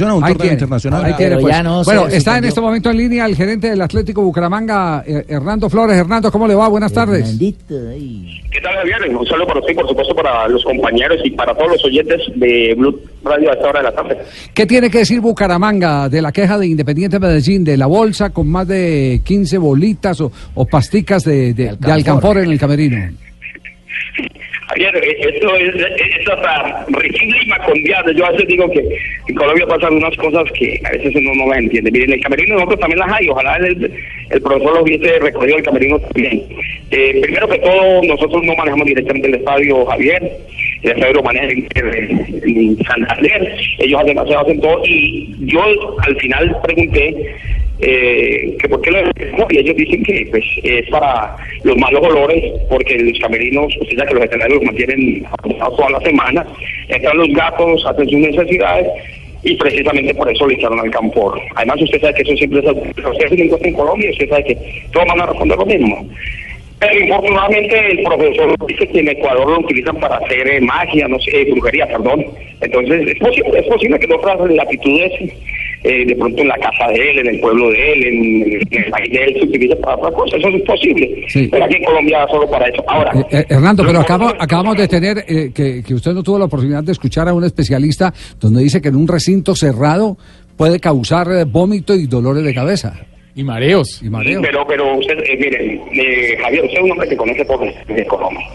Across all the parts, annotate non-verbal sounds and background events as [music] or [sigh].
a un Ahí torneo tiene, internacional. ahí tiene, pues. ya no bueno, está en este momento en línea el gerente del Atlético Bucaramanga, eh, Hernando Flores. Hernando, ¿cómo le va? Buenas tardes. ¿Qué tal, Javier? Un saludo para usted por supuesto, para los compañeros y para todos los oyentes de Blue Radio a esta hora de la tarde. ¿Qué tiene que decir Bucaramanga de la queja de Independiente Medellín de la bolsa con más de 15 bolitas o, o pasticas de, de- de alcanfor en el camerino? Javier, eh, esto es, es hasta risible y. Yo a veces digo que en Colombia pasan unas cosas que a veces uno no las entiende. Miren, el camerino nosotros también las hay. Ojalá el, el profesor lo hubiese recorrido el camerino también. Eh, primero que todo, nosotros no manejamos directamente el estadio, Javier. Estadio lo maneja en, en Santander. Ellos hacen, hacen todo. Y yo al final pregunté eh, que por qué lo dejamos, y ellos dicen que pues es para los malos olores porque los camerinos, usted sabe que los veterinarios los mantienen acomodados toda la semana, entran los gatos, hacen sus necesidades y precisamente por eso le echaron al campo. Además usted sabe que eso siempre es usted se encuentra en Colombia usted sabe que todos van a responder lo mismo. Pero infortunadamente el profesor dice que en Ecuador lo utilizan para hacer eh, magia, no sé, eh, brujería, perdón. Entonces es posible, es posible que en otras latitudes, eh, de pronto en la casa de él, en el pueblo de él, en, en el país de él, se utilice para otra cosa. Eso es posible. Sí. Pero aquí en Colombia solo para eso. Ahora, Eh, eh, Hernando, pero acabamos, acabamos de tener eh, que, que usted no tuvo la oportunidad de escuchar a un especialista donde dice que en un recinto cerrado puede causar vómito y dolores de cabeza Y mareos. y mareo. Pero, pero usted, eh, mire, eh, Javier, usted es un hombre que conoce todo de Colombia.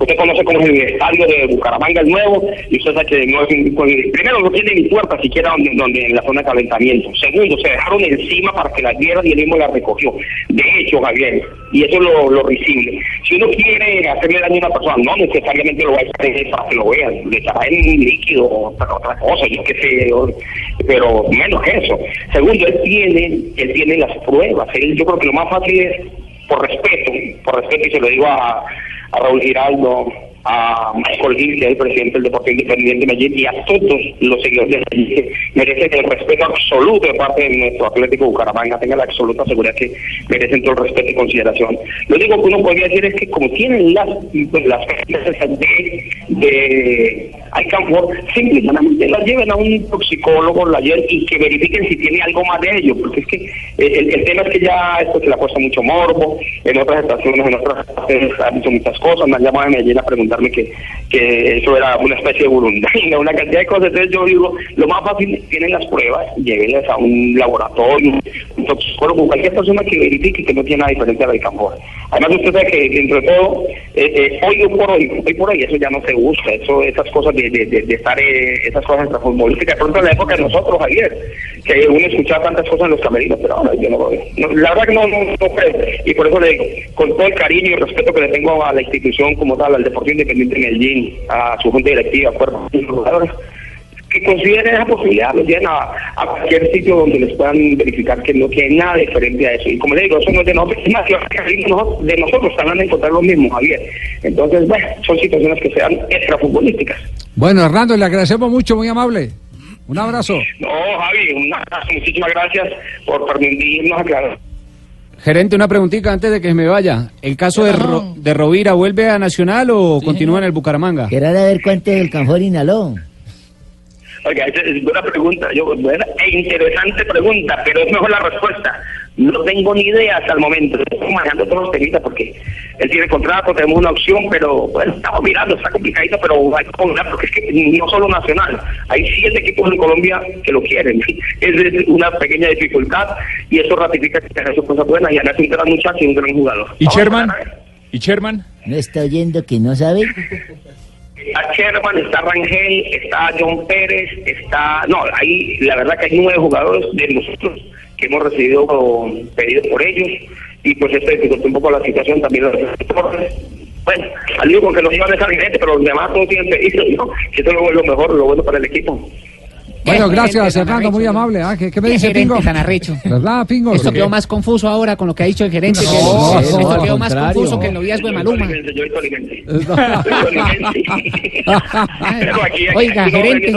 Usted conoce cómo es el estadio de Bucaramanga, el nuevo, y usted sabe que no es un- con- primero no tiene ni puerta siquiera donde, donde en la zona de calentamiento. Segundo, se dejaron encima para que la vieran y él mismo la recogió. De hecho, Javier, y eso es lo, lo risible, si uno quiere hacerle daño a una persona, no necesariamente lo va a echar en para que lo vean, le echará en un líquido o otra, otra cosa, yo qué sé, pero menos eso. Segundo, él tiene, él tiene las pruebas. Yo creo que lo más fácil es, por respeto, por respeto, y se lo digo a, a Raúl Giraldo, a Michael Gil, que es el presidente del Deportivo Independiente de Medellín, y a todos los seguidores de Medellín, que merecen el respeto absoluto de parte de nuestro Atlético Bucaramanga, tenga la absoluta seguridad que merecen todo el respeto y consideración. Lo único que uno podría decir es que como tienen las pues, las de, de Alcanfor, simplemente las lleven a un toxicólogo la y que verifiquen si tiene algo más de ello, porque es que eh, el, tema es que ya esto se le ha puesto mucho morbo, en otras estaciones, en otras estaciones han dicho muchas cosas, me han llamado de Medellín a que, que eso era una especie de burundanga, [laughs] una cantidad de cosas, entonces yo digo, lo más fácil, tienen las pruebas, llévenlas a un laboratorio, un toxicólogo, cualquier persona que verifique que no tiene nada diferente a la. Además usted sabe que entre todo, eh, eh, hoy por hoy, hoy por hoy eso ya no se usa, eso, esas cosas de, de, de, de estar, eh, esas cosas extrafutbolísticas, de pronto en la época de nosotros, Javier, que uno escuchaba tantas cosas en los camerinos, pero ahora yo no lo. No, la verdad que no, no, no creo, y por eso le digo, con todo el cariño y respeto que le tengo a la institución como tal, al Deportivo Independiente de Medellín, a su junta directiva, a cuerpo de que consideren esa posibilidad, los lleven a, cualquier sitio donde les puedan verificar que no tiene nada diferente a eso. Y como le digo, eso no es de nosotros, más, que nosotros, de nosotros van a encontrar lo mismo, Javier. Entonces, bueno, son situaciones que sean extrafutbolísticas. Bueno, Hernando, le agradecemos mucho, muy amable. Un abrazo. No, Javi, un abrazo, muchísimas gracias por permitirnos aclarar. Gerente, una preguntita antes de que me vaya. ¿El caso de, Ro- de Rovira vuelve a Nacional o continúa en el Bucaramanga? Querer a ver cuánto el canfor inhaló. Oiga, esa es buena pregunta, yo, buena e interesante pregunta, pero es mejor la respuesta. No tengo ni idea hasta el momento. Estoy manejando todos los temitas porque él tiene contrato, tenemos una opción, pero bueno, estamos mirando, está complicadito, pero hay que poner, porque es que no solo Nacional, hay siete equipos en Colombia que lo quieren. Es una pequeña tificultad y eso ratifica que hecho cosas buenas y además es un gran muchacho y un gran jugador. ¿Y Sherman? ¿Y Sherman? ¿No está oyendo que no sabe? Está Sherman, está Rangel, está John Pérez, está... No, hay, la verdad que hay nueve jugadores de nosotros que hemos recibido con- pedidos por ellos y pues esto dificultó un poco la situación también de los sectores. Bueno, al único que nos iban a dejar gerente, pero los demás todos tienen pedidos, ¿no? Que eso es lo mejor, lo bueno para el equipo. Bueno, gracias, Hernando, muy amable. Ah, ¿Qué, qué me dice gerente Pingo? tan arrecho. [laughs] ¿Verdad, Pingo? Esto quedó más confuso ahora con lo que ha dicho el gerente. que No, esto no, quedó al más contrario. confuso que el noviazgo de Maluma. Yo soy [laughs] [laughs] Oiga, gerente.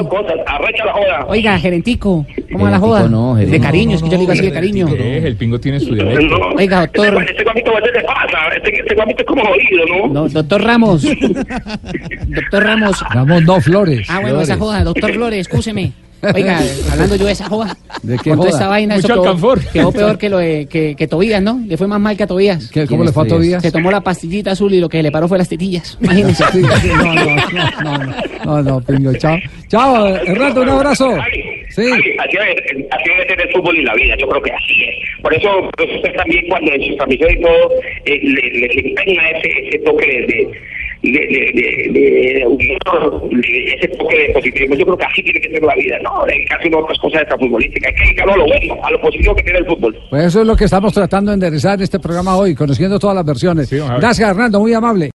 Oiga, gerentico, ¿Cómo va la joda? no, de cariño, es que yo le digo así de cariño. El pingo tiene su dialecto. No. Oiga, doctor. Este, este guamito, ¿qué te pasa? Este, este guamito es como jodido, ¿no? No, doctor Ramos. doctor Ramos. Vamos, no, Flores. Ah, bueno, Flores. esa joda, doctor Flores, escúcheme. Oiga, hablando yo de esa joda. ¿De qué con toda joda? esa vaina, Mucho eso quedó, alcanfor. quedó peor que lo de, que, que Tobías, ¿no? Le fue más mal que a Tobías. ¿Qué, ¿Cómo le fue a Tobías? Se tomó la pastillita azul y lo que le paró fue las tetillas. Imagínense. No, no, no, no, no, no, no, Pingo, chao. Chao, Hernando, un abrazo. Javi, Sí. Javi, así debe, así debe ser el fútbol y la vida, yo creo que así es. Por eso, por eso usted también cuando en sus transmisiones y todo, eh, le, le, le impregna ese, ese toque de, de, de, de, de- de humor, de ese toque de positivismo. Yo creo que así tiene que ser la vida, ¿no? Dedicarse a otras cosas extrafutbolísticas. Hay que dedicarlo a lo bueno, a lo positivo que tiene el fútbol. Pues eso es lo que estamos tratando de enderezar en este programa hoy, conociendo todas las versiones. Sí. Gracias, Hernando, muy amable.